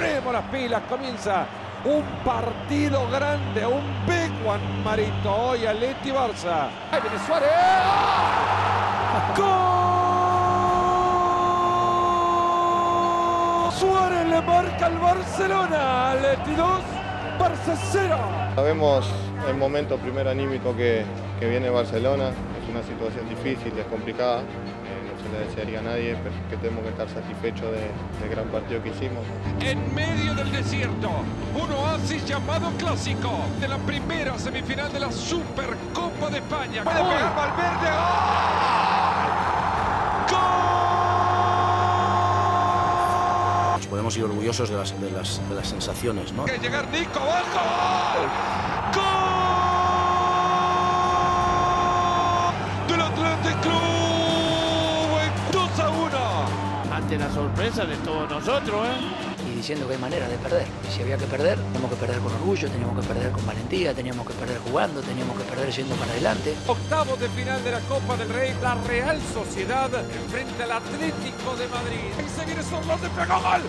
ponemos las pilas, comienza un partido grande, un big one, Marito, hoy Leti Barça. Ahí viene Suárez. ¡Gol! Suárez le marca al Barcelona, Leti 2, Barça 0. Sabemos el momento primer anímico que, que viene Barcelona, es una situación difícil, es complicada le desearía a nadie, pero que tenemos que estar satisfechos del gran partido que hicimos. En medio del desierto, un oasis llamado clásico de la primera semifinal de la Supercopa de España. ¡Puede pegar Valverde! ¡Gol! Podemos ir orgullosos de las, de las, de las sensaciones, ¿no? Que llegar Nico, ¡gol! ¡Gol! del Athletic Club. La sorpresa de todos nosotros. ¿eh? Y diciendo que hay manera de perder. Si había que perder, teníamos que perder con orgullo, teníamos que perder con valentía, teníamos que perder jugando, teníamos que perder yendo para adelante. Octavo de final de la Copa del Rey, la Real Sociedad enfrenta al Atlético de Madrid. Y seguir son los de pegó gol.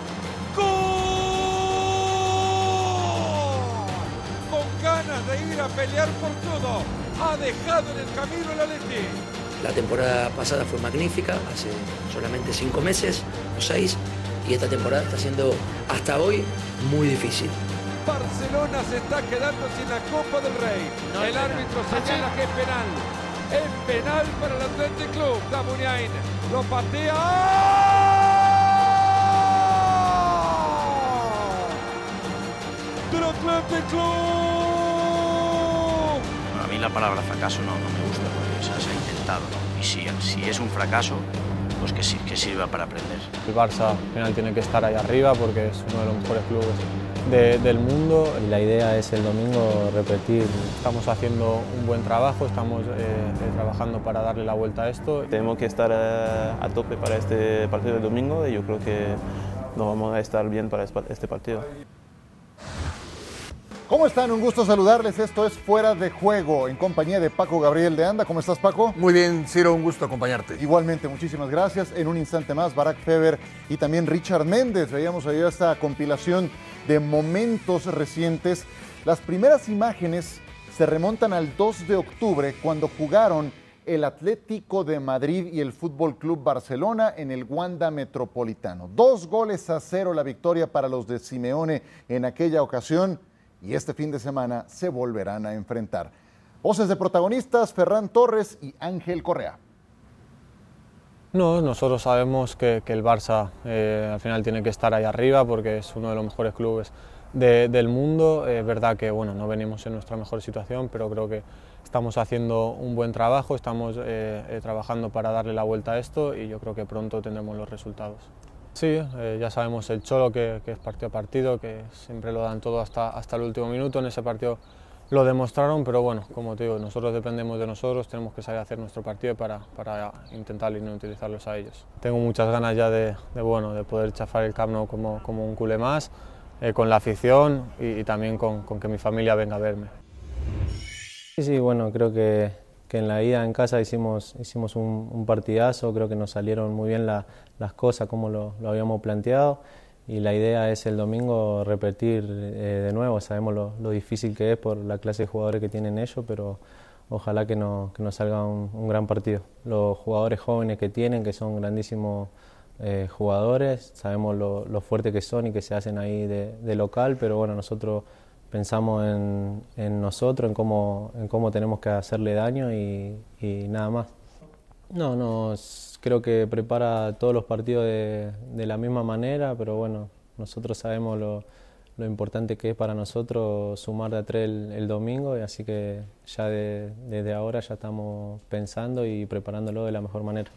¡Gol! Con ganas de ir a pelear por todo, ha dejado en el camino el Atlético. La temporada pasada fue magnífica, hace solamente cinco meses o seis, y esta temporada está siendo hasta hoy muy difícil. Barcelona se está quedando sin la Copa del Rey. el árbitro señala que es penal. Es penal para el Athletic Club. Damuniain lo patea. Del Athletic Club. A mí la palabra fracaso no, no me gusta porque se Y si, si es un fracaso, pues que, que sirva para aprender. El Barça al final tiene que estar ahí arriba porque es uno de los mejores clubes del mundo. Y la idea es el domingo repetir. Estamos haciendo un buen trabajo, estamos eh, trabajando para darle la vuelta a esto. Tenemos que estar eh, a tope para este partido del domingo y yo creo que nos vamos a estar bien para este partido. ¿Cómo están? Un gusto saludarles. Esto es Fuera de Juego en compañía de Paco Gabriel de Anda. ¿Cómo estás, Paco? Muy bien, Ciro, un gusto acompañarte. Igualmente, muchísimas gracias. En un instante más, Barack Feber y también Richard Méndez. Veíamos ahí esta compilación de momentos recientes. Las primeras imágenes se remontan al 2 de octubre cuando jugaron el Atlético de Madrid y el Fútbol Club Barcelona en el Wanda Metropolitano. Dos goles a cero la victoria para los de Simeone en aquella ocasión y este fin de semana se volverán a enfrentar. Voces de protagonistas, Ferran Torres y Ángel Correa. No, nosotros sabemos que, el Barça eh, al final tiene que estar ahí arriba porque es uno de los mejores clubes del mundo. Es verdad que bueno, no venimos en nuestra mejor situación, pero creo que estamos haciendo un buen trabajo, estamos eh, eh, trabajando para darle la vuelta a esto y yo creo que pronto tendremos los resultados. Sí, eh, ya sabemos el cholo que, es partido a partido, que siempre lo dan todo hasta, hasta el último minuto. En ese partido lo demostraron, pero bueno, como te digo, nosotros dependemos de nosotros, tenemos que salir a hacer nuestro partido para, para intentar no utilizarlos a ellos. Tengo muchas ganas ya de, bueno, de poder chafar el Camp como, como un culé más, eh, con la afición y, también con, con que mi familia venga a verme. Sí, sí, bueno, creo que que en la ida en casa hicimos, hicimos un, partidazo, creo que nos salieron muy bien las cosas como lo, habíamos planteado y la idea es el domingo repetir eh, de nuevo, sabemos lo, difícil que es por la clase de jugadores que tienen ellos, pero ojalá que, no, que nos salga un, gran partido. Los jugadores jóvenes que tienen, que son grandísimos eh, jugadores, sabemos lo, lo fuerte que son y que se hacen ahí de, de local, pero bueno, nosotros pensamos en, en, nosotros, en cómo, en cómo tenemos que hacerle daño y, nada más. No, no, creo que prepara todos los partidos de, de la misma manera, pero bueno, nosotros sabemos lo, lo, importante que es para nosotros sumar de a tres el, domingo, y así que ya desde ahora ya estamos pensando y preparándolo de la mejor manera.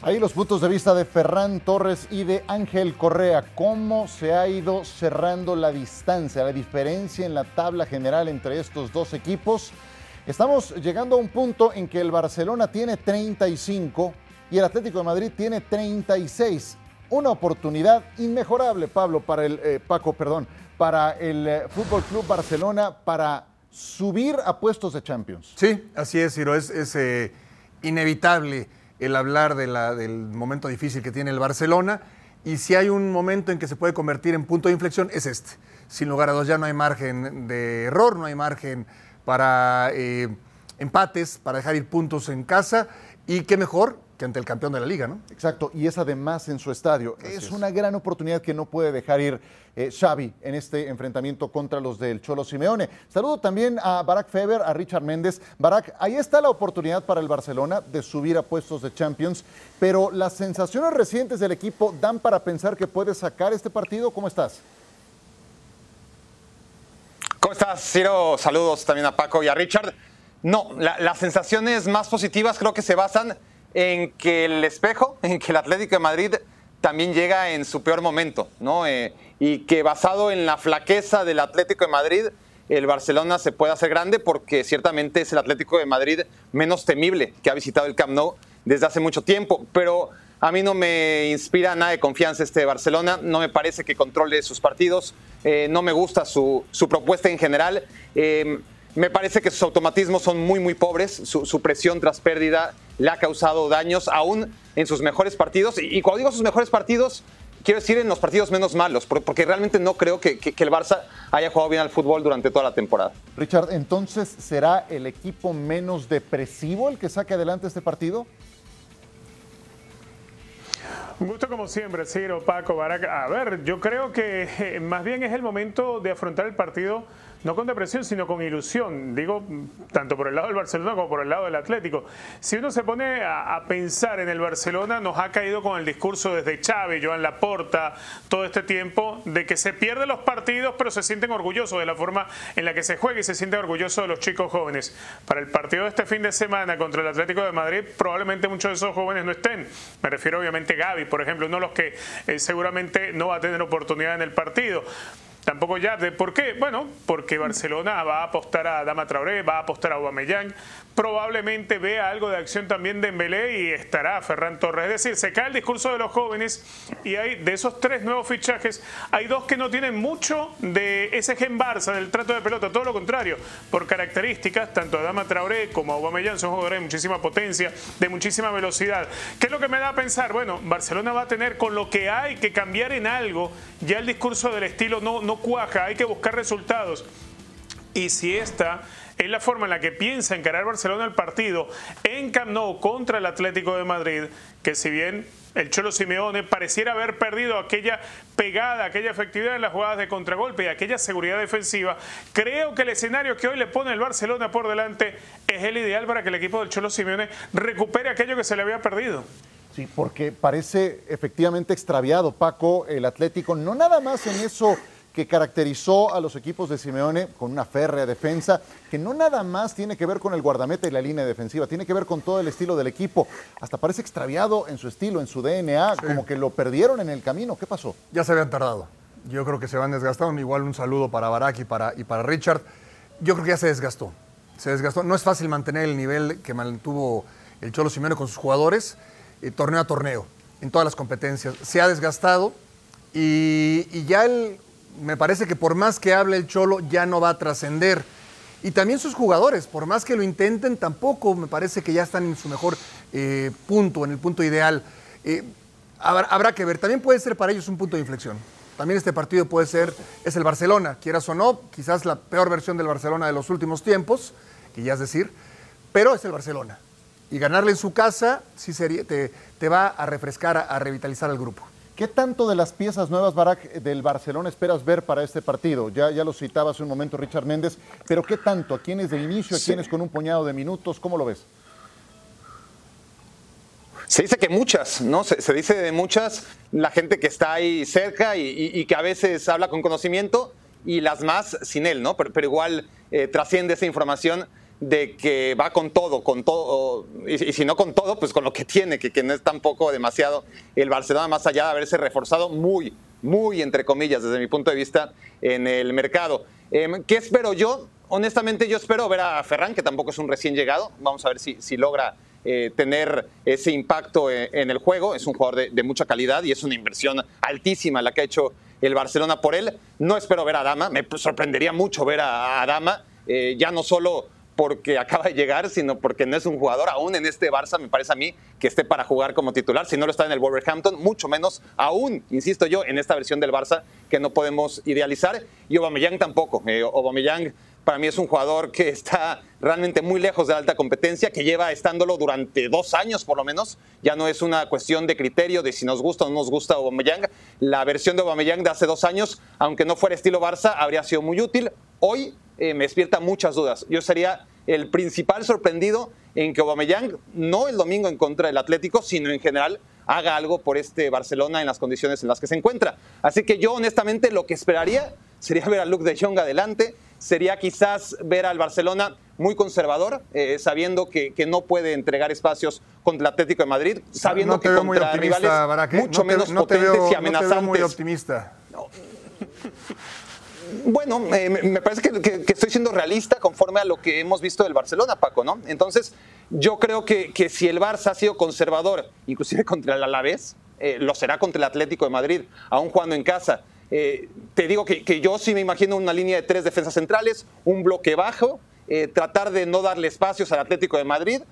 Ahí los puntos de vista de Ferran Torres y de Ángel Correa. ¿Cómo se ha ido cerrando la distancia, la diferencia en la tabla general entre estos dos equipos? Estamos llegando a un punto en que el Barcelona tiene 35 y el Atlético de Madrid tiene 36. Una oportunidad inmejorable, Pablo, para el eh, Paco, perdón, para el eh, Fútbol Club Barcelona para subir a puestos de Champions. Sí, así es, Ciro, es, eh, inevitable el hablar de la, del momento difícil que tiene el Barcelona. y si hay un momento en que se puede convertir en punto de inflexión, es este. Sin lugar a dos, ya no hay margen de error, no hay margen para eh, empates, para dejar ir puntos en casa. Y qué mejor que ante el campeón de la liga, ¿no? Exacto, y es además en su estadio. Es, una gran oportunidad que no puede dejar ir eh, Xavi en este enfrentamiento contra los del Cholo Simeone. Saludo también a Barack Feber, a Richard Méndez. Barack, ahí está la oportunidad para el Barcelona de subir a puestos de Champions, pero las sensaciones recientes del equipo dan para pensar que puede sacar este partido. ¿Cómo estás? ¿Cómo estás, Ciro? Saludos también a Paco y a Richard. No, las sensaciones más positivas creo que se basan en que el espejo, en que el Atlético de Madrid también llega en su peor momento, ¿no? Eh, y que basado en la flaqueza del Atlético de Madrid, el Barcelona se puede hacer grande porque ciertamente es el Atlético de Madrid menos temible que ha visitado el Camp Nou desde hace mucho tiempo. Pero a mí no me inspira nada de confianza este Barcelona, no me parece que controle sus partidos, eh, no me gusta su, su propuesta en general. Eh, me parece que sus automatismos son muy, muy pobres. Su, presión tras pérdida le ha causado daños aún en sus mejores partidos. Y, cuando digo sus mejores partidos, quiero decir en los partidos menos malos, porque realmente no creo que, el Barça haya jugado bien al fútbol durante toda la temporada. Richard, entonces, ¿será el equipo menos depresivo el que saque adelante este partido? Un gusto como siempre, Ciro, Paco, Baraca. A ver, yo creo que eh, más bien es el momento de afrontar el partido no con depresión, sino con ilusión. Digo, tanto por el lado del Barcelona como por el lado del Atlético. Si uno se pone a, pensar en el Barcelona, nos ha caído con el discurso desde Chávez, Joan Laporta, todo este tiempo, de que se pierden los partidos, pero se sienten orgullosos de la forma en la que se juega y se sienten orgullosos de los chicos jóvenes. Para el partido de este fin de semana contra el Atlético de Madrid, probablemente muchos de esos jóvenes no estén. Me refiero obviamente a Gaby, por ejemplo, uno de los que eh, seguramente no va a tener oportunidad en el partido. Tampoco ya. ¿Por qué? Bueno, porque Barcelona va a apostar a Dama Traoré, va a apostar a Aubameyang, probablemente vea algo de acción también de Embelé y estará Ferran Torres. Es decir, se cae el discurso de los jóvenes y hay de esos tres nuevos fichajes, hay dos que no tienen mucho de ese gen Barça, del trato de pelota, todo lo contrario, por características, tanto Dama Traoré como Aubameyang son jugadores de muchísima potencia, de muchísima velocidad. ¿Qué es lo que me da a pensar? Bueno, Barcelona va a tener con lo que hay que cambiar en algo, ya el discurso del estilo no cuaja, hay que buscar resultados. Y si esta es la forma en la que piensa encarar Barcelona el partido en Camp Nou contra el Atlético de Madrid, que si bien el Cholo Simeone pareciera haber perdido aquella pegada, aquella efectividad en las jugadas de contragolpe y aquella seguridad defensiva, creo que el escenario que hoy le pone el Barcelona por delante es el ideal para que el equipo del Cholo Simeone recupere aquello que se le había perdido. Sí, porque parece efectivamente extraviado, Paco, el Atlético, no nada más en eso que caracterizó a los equipos de Simeone con una férrea defensa, que no nada más tiene que ver con el guardameta y la línea defensiva, tiene que ver con todo el estilo del equipo. Hasta parece extraviado en su estilo, en su DNA, como que lo perdieron en el camino. ¿Qué pasó? Ya se habían tardado. Yo creo que se van desgastando. Igual un saludo para Barak y para, y para Richard. Yo creo que ya se desgastó. Se desgastó. No es fácil mantener el nivel que mantuvo el Cholo Simeone con sus jugadores, eh, torneo a torneo, en todas las competencias. Se ha desgastado y, y ya el me parece que por más que hable el Cholo ya no va a trascender. Y también sus jugadores, por más que lo intenten, tampoco me parece que ya están en su mejor eh, punto, en el punto ideal. Eh, habrá, que ver, también puede ser para ellos un punto de inflexión. También este partido puede ser, es el Barcelona, quieras o no, quizás la peor versión del Barcelona de los últimos tiempos, que ya es decir, pero es el Barcelona. Y ganarle en su casa sí sería, te, te va a refrescar, a revitalizar al grupo. ¿Qué tanto de las piezas nuevas, Barak, del Barcelona esperas ver para este partido? Ya, ya lo citaba hace un momento Richard Méndez, pero ¿qué tanto? ¿A quiénes de inicio? ¿A quiénes con un puñado de minutos? ¿Cómo lo ves? Se dice que muchas, ¿no? Se, dice de muchas la gente que está ahí cerca y, que a veces habla con conocimiento y las más sin él, ¿no? Pero, igual eh, trasciende esa información de que va con todo, con todo, y, si no con todo, pues con lo que tiene, que, que no es tampoco demasiado el Barcelona, más allá de haberse reforzado muy, muy, entre comillas, desde mi punto de vista, en el mercado. Em, ¿Qué espero yo? Honestamente, yo espero ver a Ferran, que tampoco es un recién llegado. Vamos a ver si, si logra eh, tener ese impacto eh, en, el juego. Es un jugador de, mucha calidad y es una inversión altísima la que ha hecho el Barcelona por él. No espero ver a Dama, me sorprendería mucho ver a, Dama, eh, ya no solo porque acaba de llegar, sino porque no es un jugador aún en este Barça, me parece a mí, que esté para jugar como titular. Si no lo está en el Wolverhampton, mucho menos aún, insisto yo, en esta versión del Barça que no podemos idealizar. Y Aubameyang tampoco. Eh, Aubameyang para mí es un jugador que está realmente muy lejos de alta competencia, que lleva estándolo durante dos años por lo menos. Ya no es una cuestión de criterio de si nos gusta o no nos gusta Aubameyang. La versión de Aubameyang de hace dos años, aunque no fuera estilo Barça, habría sido muy útil. Hoy eh, me despierta muchas dudas. Yo sería el principal sorprendido en que Aubameyang, no el domingo en contra del Atlético, sino en general, haga algo por este Barcelona en las condiciones en las que se encuentra. Así que yo honestamente lo que esperaría sería ver a Luke de Jong adelante, sería quizás ver al Barcelona muy conservador, eh, sabiendo que, que, no puede entregar espacios contra el Atlético de Madrid, sabiendo no que contra rivales mucho no te, menos no te potentes veo, y amenazantes. No te veo muy optimista. Bueno, eh, me parece que, estoy siendo realista conforme a lo que hemos visto del Barcelona, Paco, ¿no? Entonces, yo creo que, si el Barça ha sido conservador, inclusive contra el Alavés, eh, lo será contra el Atlético de Madrid, aún jugando en casa. Eh, te digo que, yo sí me imagino una línea de tres defensas centrales, un bloque bajo, tratar de no darle espacios al Atlético de Madrid,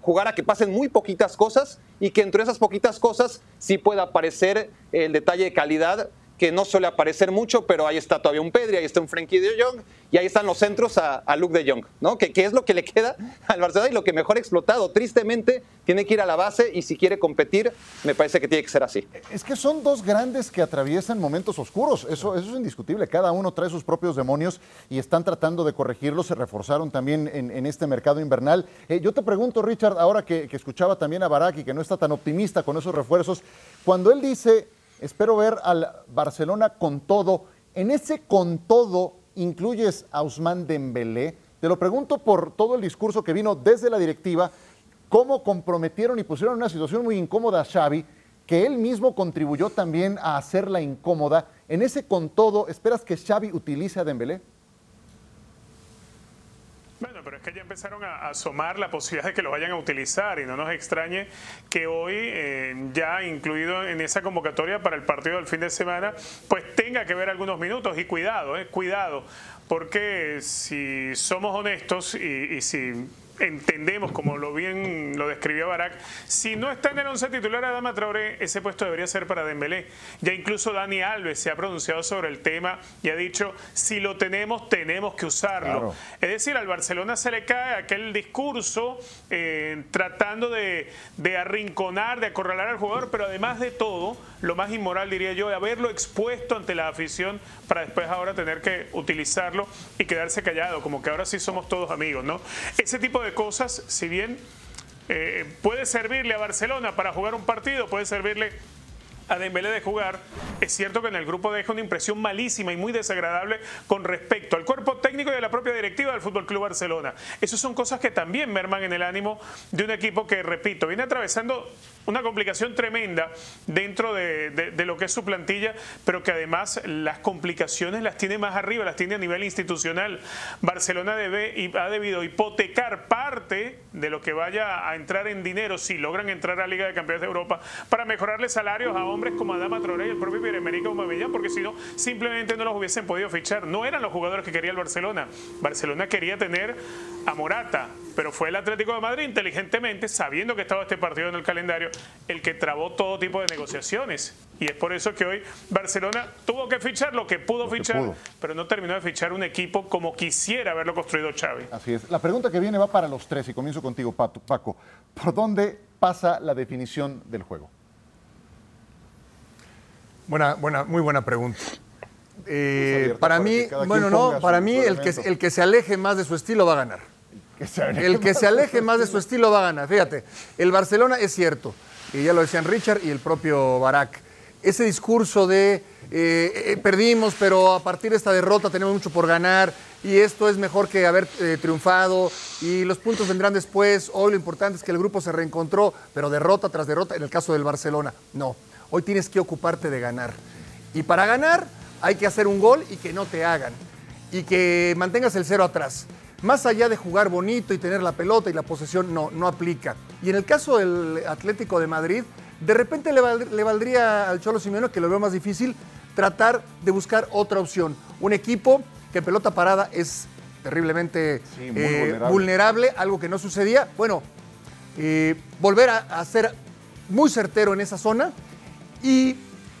jugar a que pasen muy poquitas cosas y que entre esas poquitas cosas sí pueda aparecer el detalle de calidad que no suele aparecer mucho, pero ahí está todavía un Pedri, ahí está un Frenkie de Jong y ahí están los centros a, a Luke de Jong, ¿no? Que, que, es lo que le queda al Barcelona y lo que mejor explotado. Tristemente, tiene que ir a la base y si quiere competir, me parece que tiene que ser así. Es que son dos grandes que atraviesan momentos oscuros, eso, eso es indiscutible. Cada uno trae sus propios demonios y están tratando de corregirlos, se reforzaron también en, en este mercado invernal. Eh, yo te pregunto, Richard, ahora que, que escuchaba también a Barak y que no está tan optimista con esos refuerzos, cuando él dice espero ver al Barcelona con todo. En ese con todo incluyes a Ousmane Dembélé. Te lo pregunto por todo el discurso que vino desde la directiva, cómo comprometieron y pusieron en una situación muy incómoda a Xavi, que él mismo contribuyó también a hacerla incómoda. En ese con todo, ¿esperas que Xavi utilice a Dembélé? Que ya empezaron a asomar la posibilidad de que lo vayan a utilizar y no nos extrañe que hoy, eh, ya incluido en esa convocatoria para el partido del fin de semana, pues tenga que ver algunos minutos y cuidado, eh, cuidado, porque si somos honestos y, y si entendemos, como lo bien lo describió Barak, si no está en el once titular Adama Traoré, ese puesto debería ser para Dembélé. Ya incluso Dani Alves se ha pronunciado sobre el tema y ha dicho, si lo tenemos, tenemos que usarlo. Claro. Es decir, al Barcelona se le cae aquel discurso eh, tratando de, de arrinconar, de acorralar al jugador, pero además de todo, lo más inmoral, diría yo, de haberlo expuesto ante la afición para después ahora tener que utilizarlo y quedarse callado, como que ahora sí somos todos amigos, ¿no? Ese tipo de cosas, si bien eh, puede servirle a Barcelona para jugar un partido, puede servirle a Dembélé de jugar, es cierto que en el grupo deja una impresión malísima y muy desagradable con respecto al cuerpo técnico y a la propia directiva del Fútbol Club Barcelona. Esas son cosas que también merman en el ánimo de un equipo que, repito, viene atravesando una complicación tremenda dentro de, lo que es su plantilla, pero que además las complicaciones las tiene más arriba, las tiene a nivel institucional. Barcelona debe y ha debido hipotecar parte de lo que vaya a entrar en dinero si logran entrar a la Liga de Campeones de Europa para mejorarle salarios a hombres como Adama Traoré y el propio Pierre-Emerick Aubameyang, porque si no, simplemente no los hubiesen podido fichar. No eran los jugadores que quería el Barcelona. Barcelona quería tener a Morata, pero fue el Atlético de Madrid inteligentemente, sabiendo que estaba este partido en el calendario, el que trabó todo tipo de negociaciones. Y es por eso que hoy Barcelona tuvo que fichar lo que pudo lo fichar, que pudo. pero no terminó de fichar un equipo como quisiera haberlo construido Xavi. Así es. La pregunta que viene va para los tres y comienzo contigo, Paco. ¿Por dónde pasa la definición del juego? Buena, buena, muy buena pregunta. Eh, para mí, bueno, no, para mí el que, el que se aleje más de su estilo va a ganar. Que se el que se aleje más de su estilo va a ganar. Fíjate, el Barcelona es cierto, y ya lo decían Richard y el propio Barak. Ese discurso de eh, eh, perdimos, pero a partir de esta derrota tenemos mucho por ganar y esto es mejor que haber eh, triunfado y los puntos vendrán después. Hoy lo importante es que el grupo se reencontró, pero derrota tras derrota en el caso del Barcelona. No, hoy tienes que ocuparte de ganar. Y para ganar hay que hacer un gol y que no te hagan. Y que mantengas el cero atrás. Más allá de jugar bonito y tener la pelota y la posesión, no, no aplica. Y en el caso del Atlético de Madrid, de repente le, val, le valdría al Cholo Simeone, que lo veo más difícil, tratar de buscar otra opción. Un equipo que pelota parada es terriblemente Sí, eh, vulnerable. vulnerable, algo que no sucedía. Bueno, eh, volver a, a ser muy certero en esa zona y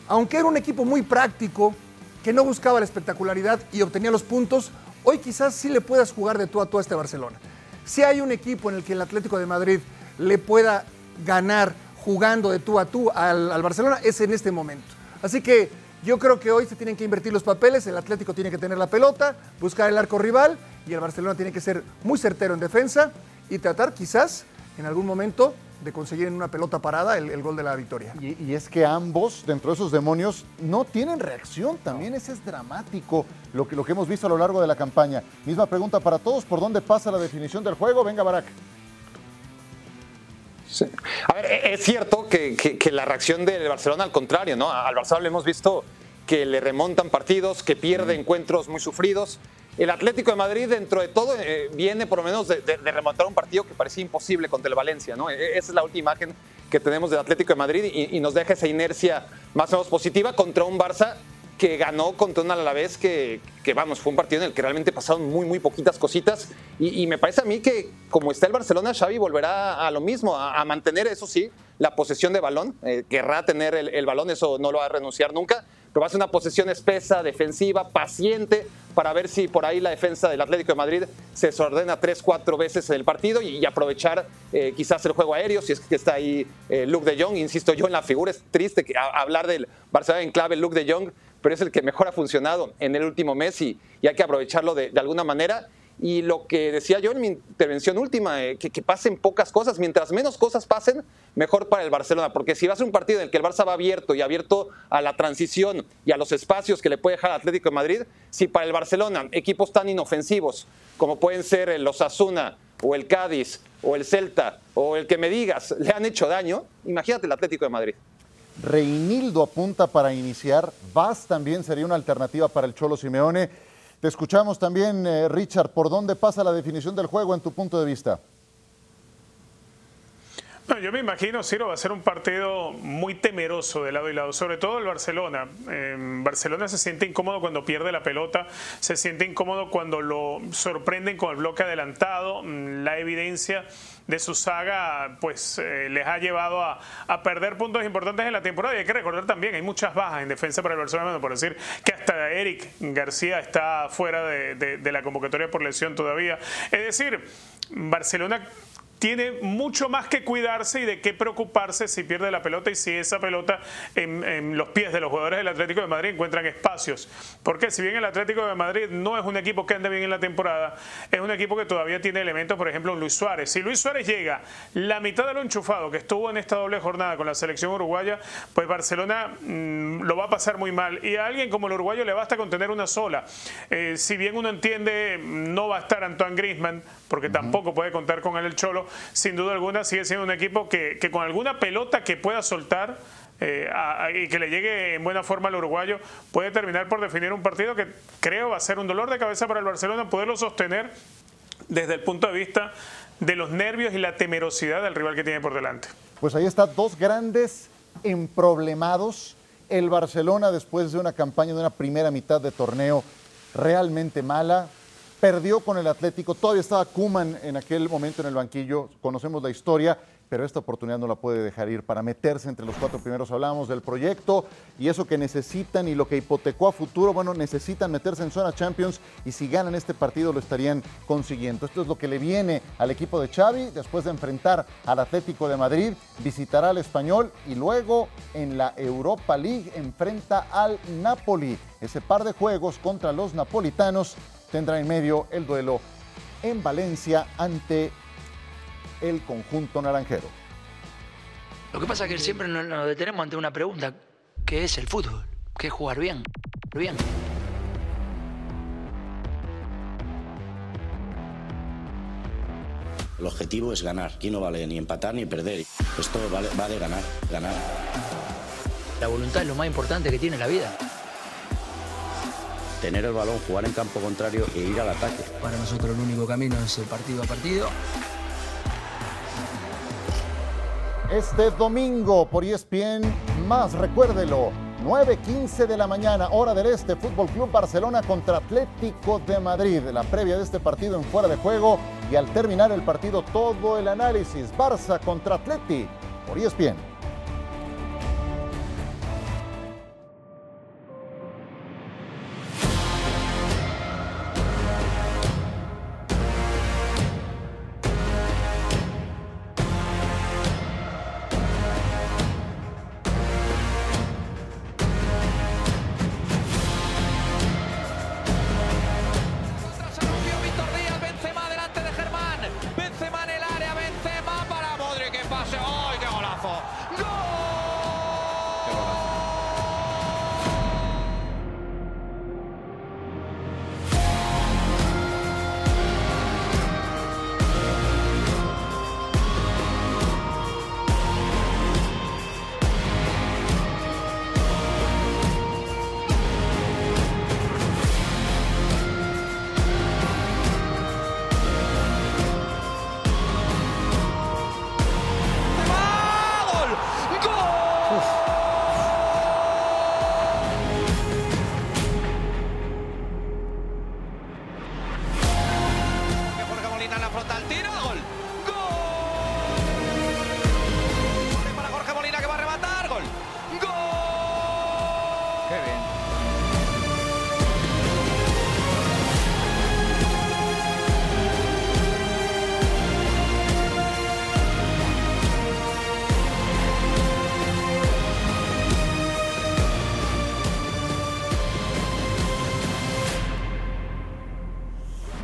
aunque era un equipo muy práctico, que no buscaba la espectacularidad y obtenía los puntos, hoy quizás sí le puedas jugar de tú a tú a este Barcelona. Si hay un equipo en el que el Atlético de Madrid le pueda ganar jugando de tú a tú al, al Barcelona, es en este momento. Así que yo creo que hoy se tienen que invertir los papeles, el Atlético tiene que tener la pelota, buscar el arco rival y el Barcelona tiene que ser muy certero en defensa y tratar quizás en algún momento de conseguir en una pelota parada el, el gol de la victoria. Y, y es que ambos, dentro de esos demonios, no tienen reacción. También ese es dramático lo que, lo que hemos visto a lo largo de la campaña. Misma pregunta para todos, ¿por dónde pasa la definición del juego? Venga, Barak. Sí. A ver, e- es cierto que, que- que la reacción del Barcelona, al contrario, ¿no? Al Barcelona le hemos visto que le remontan partidos, que pierde encuentros muy sufridos. El Atlético de Madrid, dentro de todo, eh, viene por lo menos de, de- remontar un partido que parecía imposible contra el Valencia, ¿no? E- Esa es la última imagen que tenemos del Atlético de Madrid y, nos deja esa inercia más o menos positiva contra un Barça que ganó contra un Alavés que, que, vamos, fue un partido en el que realmente pasaron muy, muy poquitas cositas. Y, me parece a mí que, como está el Barcelona, Xavi volverá a lo mismo, a, mantener, eso sí, la posesión de balón. Eh, querrá tener el balón, eso no lo va a renunciar nunca. Pero va a ser una posesión espesa, defensiva, paciente, para ver si por ahí la defensa del Atlético de Madrid se desordena tres, cuatro veces en el partido y, y aprovechar eh, quizás el juego aéreo, si es que está ahí eh, Luke de Jong. Insisto yo en la figura, es triste que, hablar del Barcelona en clave Luke de Jong, pero es el que mejor ha funcionado en el último mes y, hay que aprovecharlo de alguna manera. Y lo que decía yo en mi intervención última, eh, que, que pasen pocas cosas, mientras menos cosas pasen, mejor para el Barcelona, porque si va a ser un partido en el que el Barça va abierto y abierto a la transición y a los espacios que le puede dejar al Atlético de Madrid, si para el Barcelona equipos tan inofensivos como pueden ser el Osasuna o el Cádiz o el Celta o el que me digas le han hecho daño, imagínate el Atlético de Madrid. Reinildo apunta para iniciar. Vaz también sería una alternativa para el Cholo Simeone. Te escuchamos también, eh, Richard. ¿Por dónde pasa la definición del juego en tu punto de vista? No, yo me imagino, Ciro, va a ser un partido muy temeroso de lado y lado, sobre todo el Barcelona. Eh, Barcelona se siente incómodo cuando pierde la pelota, se siente incómodo cuando lo sorprenden con el bloque adelantado. Mm, La evidencia de su saga pues eh, les ha llevado a, a perder puntos importantes en la temporada. Y hay que recordar también, hay muchas bajas en defensa para el Barcelona, por decir que hasta Eric García está fuera de, de- de la convocatoria por lesión todavía. Es decir, Barcelona tiene mucho más que cuidarse y de qué preocuparse si pierde la pelota y si esa pelota en, los pies de los jugadores del Atlético de Madrid encuentran espacios. Porque si bien el Atlético de Madrid no es un equipo que anda bien en la temporada, es un equipo que todavía tiene elementos, por ejemplo, Luis Suárez. Si Luis Suárez llega la mitad de lo enchufado que estuvo en esta doble jornada con la selección uruguaya, pues Barcelona mm, lo va a pasar muy mal. Y a alguien como el uruguayo le basta con tener una sola. Eh, si bien uno entiende, no va a estar Antoine Griezmann, porque tampoco puede contar con él el Cholo, sin duda alguna sigue siendo un equipo que, que con alguna pelota que pueda soltar eh, a- a- y que le llegue en buena forma al uruguayo, puede terminar por definir un partido que creo va a ser un dolor de cabeza para el Barcelona poderlo sostener desde el punto de vista de los nervios y la temerosidad del rival que tiene por delante. Pues ahí está, dos grandes emproblemados. El Barcelona, después de una campaña de una primera mitad de torneo realmente mala, perdió con el Atlético. Todavía estaba Kuman en aquel momento en el banquillo. Conocemos la historia, pero esta oportunidad no la puede dejar ir para meterse entre los cuatro primeros. Hablamos del proyecto y eso que necesitan y lo que hipotecó a futuro. Bueno, necesitan meterse en zona Champions y si ganan este partido lo estarían consiguiendo. Esto es lo que le viene al equipo de Xavi después de enfrentar al Atlético de Madrid. Visitará al Español y luego en la Europa League enfrenta al Napoli. Ese par de juegos contra los napolitanos tendrá en medio el duelo en Valencia ante el conjunto naranjero. Lo que pasa es que siempre nos, detenemos ante una pregunta, ¿qué es el fútbol? ¿Qué es jugar bien? Bien. El objetivo es ganar. Aquí no vale ni empatar ni perder. Esto vale, va de ganar, ganar. La voluntad es lo más importante que tiene la vida. Tener el balón, jugar en campo contrario e ir al ataque. Para nosotros el único camino es el partido a partido. Este domingo por ESPN, más recuérdelo, 9.15 de la mañana, hora del este, Fútbol Club Barcelona contra Atlético de Madrid. La previa de este partido en fuera de juego y al terminar el partido todo el análisis. Barça contra Atleti por ESPN.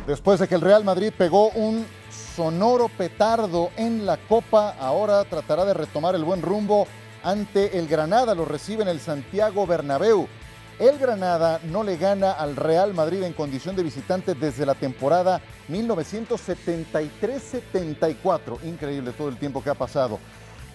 Después de que el Real Madrid pegó un sonoro petardo en la Copa, ahora tratará de retomar el buen rumbo ante el Granada. Lo recibe en el Santiago Bernabéu. El Granada no le gana al Real Madrid en condición de visitante desde la temporada 1973-74. Increíble todo el tiempo que ha pasado.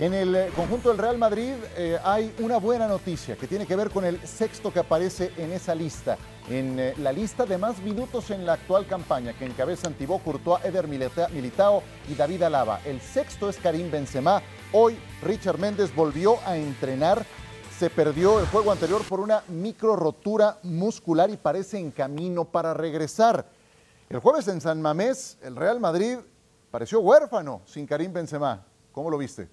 En el eh, conjunto del Real Madrid eh, hay una buena noticia que tiene que ver con el sexto que aparece en esa lista, en eh, la lista de más minutos en la actual campaña que encabezan Thibaut Courtois, Eder Milita- Militao y David Alaba. El sexto es Karim Benzema. Hoy Richard Méndez volvió a entrenar. Se perdió el juego anterior por una micro rotura muscular y parece en camino para regresar. El jueves en San Mamés, el Real Madrid pareció huérfano sin Karim Benzema. ¿Cómo lo viste?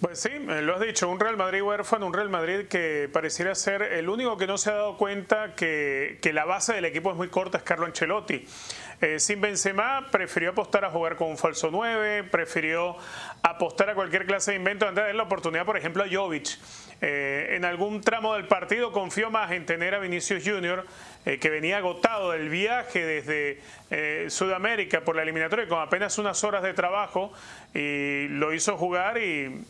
Pues sí, eh, lo has dicho, un Real Madrid huérfano, un Real Madrid que pareciera ser el único que no se ha dado cuenta que, que la base del equipo es muy corta, es Carlo Ancelotti. Eh, sin Benzema prefirió apostar a jugar con un falso 9, prefirió apostar a cualquier clase de invento antes de dar la oportunidad, por ejemplo, a Jovic. Eh, en algún tramo del partido confió más en tener a Vinicius Junior, que venía agotado del viaje desde eh, Sudamérica por la eliminatoria con apenas unas horas de trabajo y lo hizo jugar y,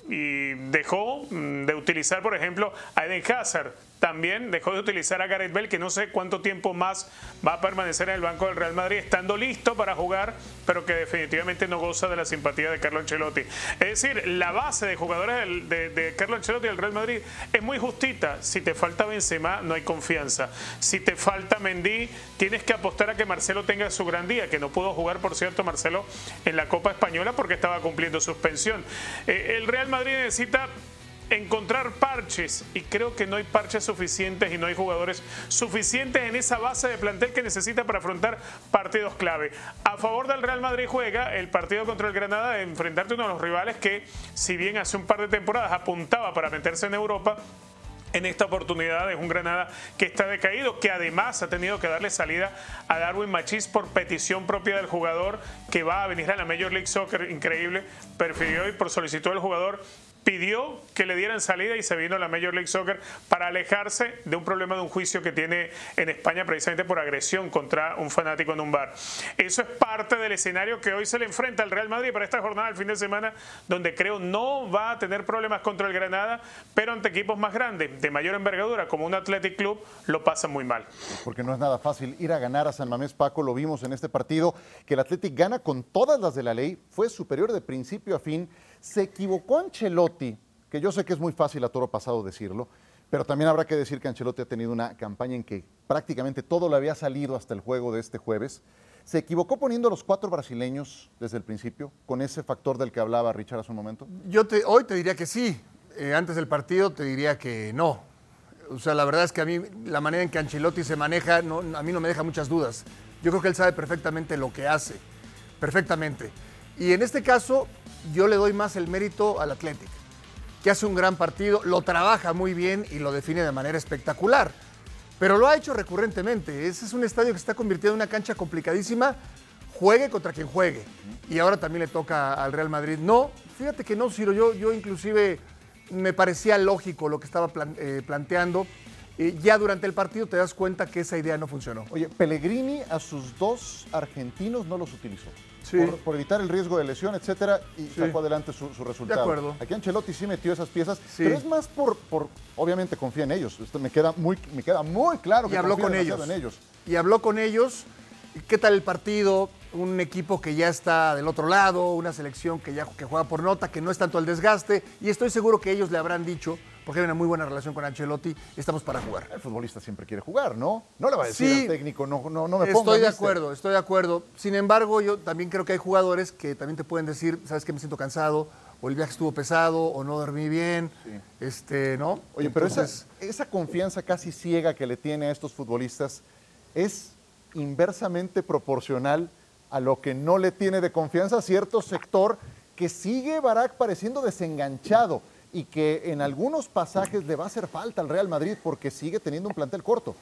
dejó mm, de utilizar, por ejemplo, a Eden Hazard. También dejó de utilizar a Gareth Bale, que no sé cuánto tiempo más va a permanecer en el banco del Real Madrid, estando listo para jugar, pero que definitivamente no goza de la simpatía de Carlo Ancelotti. Es decir, la base de jugadores de, de Carlo Ancelotti del Real Madrid es muy justita. Si te falta Benzema, no hay confianza. Si te falta Mendy, tienes que apostar a que Marcelo tenga su gran día, que no pudo jugar, por cierto, Marcelo, en la Copa Española porque estaba cumpliendo suspensión. Eh, el Real Madrid necesita encontrar parches y creo que no hay parches suficientes y no hay jugadores suficientes en esa base de plantel que necesita para afrontar partidos clave. A favor del Real Madrid juega el partido contra el Granada de enfrentarte a uno de los rivales que si bien hace un par de temporadas apuntaba para meterse en Europa, en esta oportunidad es un Granada que está decaído, que además ha tenido que darle salida a Darwin Machís por petición propia del jugador que va a venir a la Major League Soccer, increíble, prefirió y por solicitud del jugador pidió que le dieran salida y se vino a la Major League Soccer para alejarse de un problema de un juicio que tiene en España precisamente por agresión contra un fanático en un bar. Eso es parte del escenario que hoy se le enfrenta al Real Madrid para esta jornada del fin de semana, donde creo no va a tener problemas contra el Granada, pero ante equipos más grandes, de mayor envergadura, como un Athletic Club, lo pasan muy mal. porque no es nada fácil ir a ganar a San Mamés Paco, lo vimos en este partido, que el Athletic gana con todas las de la ley, fue superior de principio a fin, se equivocó Ancelotti, que yo sé que es muy fácil a toro pasado decirlo, pero también habrá que decir que Ancelotti ha tenido una campaña en que prácticamente todo le había salido hasta el juego de este jueves. ¿Se equivocó poniendo a los cuatro brasileños desde el principio, con ese factor del que hablaba Richard hace un momento? Yo te, hoy te diría que sí. eh, antes del partido te diría que no. O sea, la verdad es que a mí la manera en que Ancelotti se maneja, no, a mí no me deja muchas dudas. Yo creo que él sabe perfectamente lo que hace, perfectamente. Y en este caso, yo le doy más el mérito al Athletic, que hace un gran partido, lo trabaja muy bien y lo define de manera espectacular. Pero lo ha hecho recurrentemente. Ese es un estadio que se está convirtiendo en una cancha complicadísima, juegue contra quien juegue. Y ahora también le toca al Real Madrid. No, fíjate que no, Ciro, yo, yo inclusive me parecía lógico lo que estaba eh, planteando. Eh, ya durante el partido te das cuenta que esa idea no funcionó. Oye, Pellegrini a sus dos argentinos no los utilizó. Sí. Por, por evitar el riesgo de lesión, etcétera, y Sí. sacó adelante su, su resultado. acuerdo. Aquí Ancelotti sí metió esas piezas, Sí. pero es más por, por, obviamente confía en ellos. Esto me queda muy, me queda muy claro que y habló confía con ellos. en ellos. Y habló con ellos. ¿Qué tal el partido? Un equipo que ya está del otro lado, una selección que ya que juega por nota, que no es tanto el desgaste. Y estoy seguro que ellos le habrán dicho, porque hay una muy buena relación con Ancelotti, estamos para jugar. El futbolista siempre quiere jugar, ¿no? No le va a decir Sí. al técnico, no, no, no me ponga, Estoy de acuerdo, estoy de acuerdo. Sin embargo, yo también creo que hay jugadores que también te pueden decir, sabes que me siento cansado, o el viaje estuvo pesado, o no dormí bien, este, ¿no? Oye, pero esa, esa confianza casi ciega que le tiene a estos futbolistas es inversamente proporcional a lo que no le tiene de confianza a cierto sector que sigue Barak pareciendo desenganchado y que en algunos pasajes le va a hacer falta al Real Madrid porque sigue teniendo un plantel corto.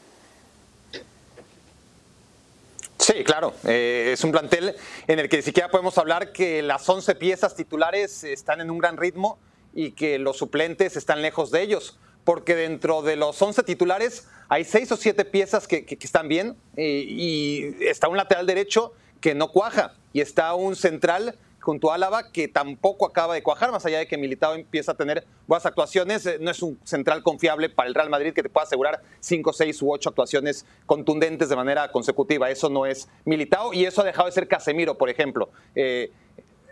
Sí, claro. eh, es un plantel en el que ni siquiera podemos hablar que las 11 piezas titulares están en un gran ritmo y que los suplentes están lejos de ellos. Porque dentro de los 11 titulares hay 6 o 7 piezas que, están bien eh, y está un lateral derecho que no cuaja y está un central junto a Álava que tampoco acaba de cuajar, más allá de que Militao empieza a tener buenas actuaciones, eh, no es un central confiable para el Real Madrid que te pueda asegurar 5, 6 u 8 actuaciones contundentes de manera consecutiva. Eso no es Militao y eso ha dejado de ser Casemiro, por ejemplo. Eh,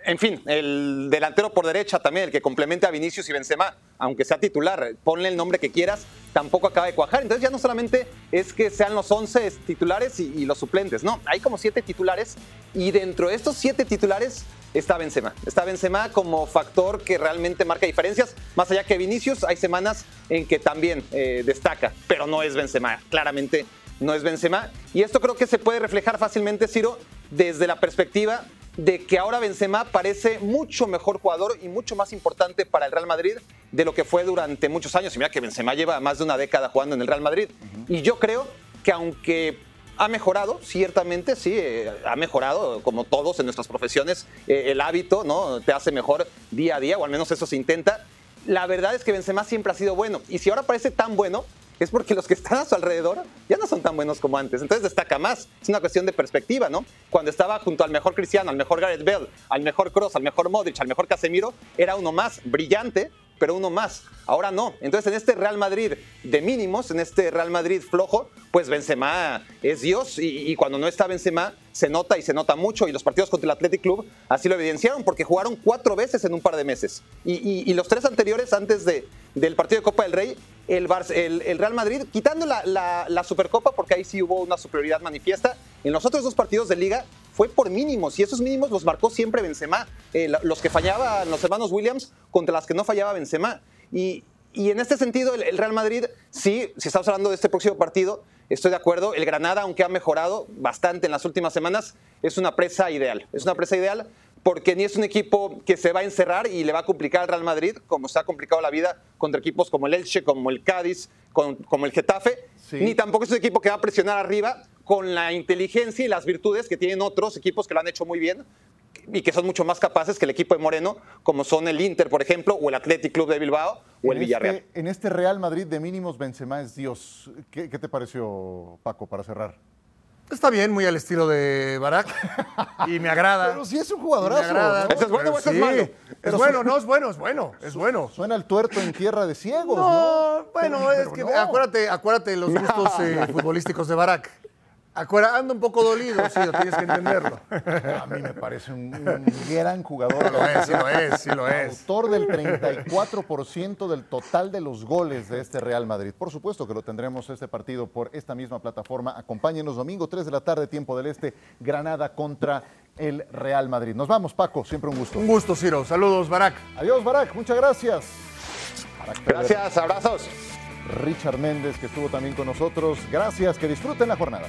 en fin, el delantero por derecha también, el que complemente a Vinicius y Benzema, aunque sea titular, ponle el nombre que quieras, tampoco acaba de cuajar. Entonces ya no solamente es que sean los 11 titulares y, y los suplentes, no, hay como 7 titulares y dentro de estos 7 titulares está Benzema. Está Benzema como factor que realmente marca diferencias, más allá que Vinicius, hay semanas en que también eh, destaca, pero no es Benzema, claramente no es Benzema. Y esto creo que se puede reflejar fácilmente, Ciro, desde la perspectiva de que ahora Benzema parece mucho mejor jugador y mucho más importante para el Real Madrid de lo que fue durante muchos años. Y mira que Benzema lleva más de una década jugando en el Real Madrid. Y yo creo que aunque ha mejorado, ciertamente, sí, eh, ha mejorado, como todos en nuestras profesiones, eh, el hábito, ¿no? Te hace mejor día a día, o al menos eso se intenta. La verdad es que Benzema siempre ha sido bueno. Y si ahora parece tan bueno, es porque los que están a su alrededor ya no son tan buenos como antes. Entonces destaca más. Es una cuestión de perspectiva, ¿no? Cuando estaba junto al mejor Cristiano, al mejor Gareth Bale, al mejor Cross, al mejor Modric, al mejor Casemiro, era uno más brillante, pero uno más. Ahora no. Entonces en este Real Madrid de mínimos, en este Real Madrid flojo, pues Benzema es Dios y, cuando no está Benzema se nota y se nota mucho y los partidos contra el Athletic Club así lo evidenciaron porque jugaron cuatro veces en un par de meses y, los tres anteriores antes de, del partido de Copa del Rey el, Real Madrid quitando la, la- la Supercopa porque ahí sí hubo una superioridad manifiesta en los otros dos partidos de Liga fue por mínimos y esos mínimos los marcó siempre Benzema Eh, los que fallaban los hermanos Williams contra las que no fallaba Benzema y, y en este sentido, el, el Real Madrid, sí, si estamos hablando de este próximo partido, estoy de acuerdo. El Granada, aunque ha mejorado bastante en las últimas semanas, es una presa ideal. Es una presa ideal porque ni es un equipo que se va a encerrar y le va a complicar al Real Madrid, como se ha complicado la vida contra equipos como el Elche, como el Cádiz, con- como el Getafe, ni tampoco es un equipo que va a presionar arriba con la inteligencia y las virtudes que tienen otros equipos que lo han hecho muy bien, y que son mucho más capaces que el equipo de Moreno, como son el Inter, por ejemplo, o el Athletic Club de Bilbao o el Villarreal. este- en este Real Madrid de mínimos, Benzema es Dios. ¿Qué, qué te pareció, Paco, para cerrar? Está bien, muy al estilo de Barak. Y me agrada. Pero sí es un jugadorazo, Me agrada. ¿no? ¿Ese es bueno o ese es Sí, malo? Es Pero bueno, sí. no, es bueno, es bueno, es bueno. Suena el tuerto en tierra de ciegos, ¿no? No, bueno, Pero- es pero que no. acuérdate, acuérdate de los gustos eh, futbolísticos de Barak. Acuérdate, anda un poco dolido, sí, tienes que entenderlo. A mí me parece un, un gran jugador. Lo es, sí lo es, sí lo es. Autor del 34% del total de los goles de este Real Madrid. Por supuesto que lo tendremos este partido por esta misma plataforma. Acompáñenos domingo 3 de la tarde, tiempo del Este, Granada contra el Real Madrid. Nos vamos, Paco, siempre un gusto. Un gusto, Ciro. Saludos, Barak. Adiós, Barak, muchas gracias. Gracias, abrazos. Richard Méndez, que estuvo también con nosotros. Gracias, que disfruten la jornada.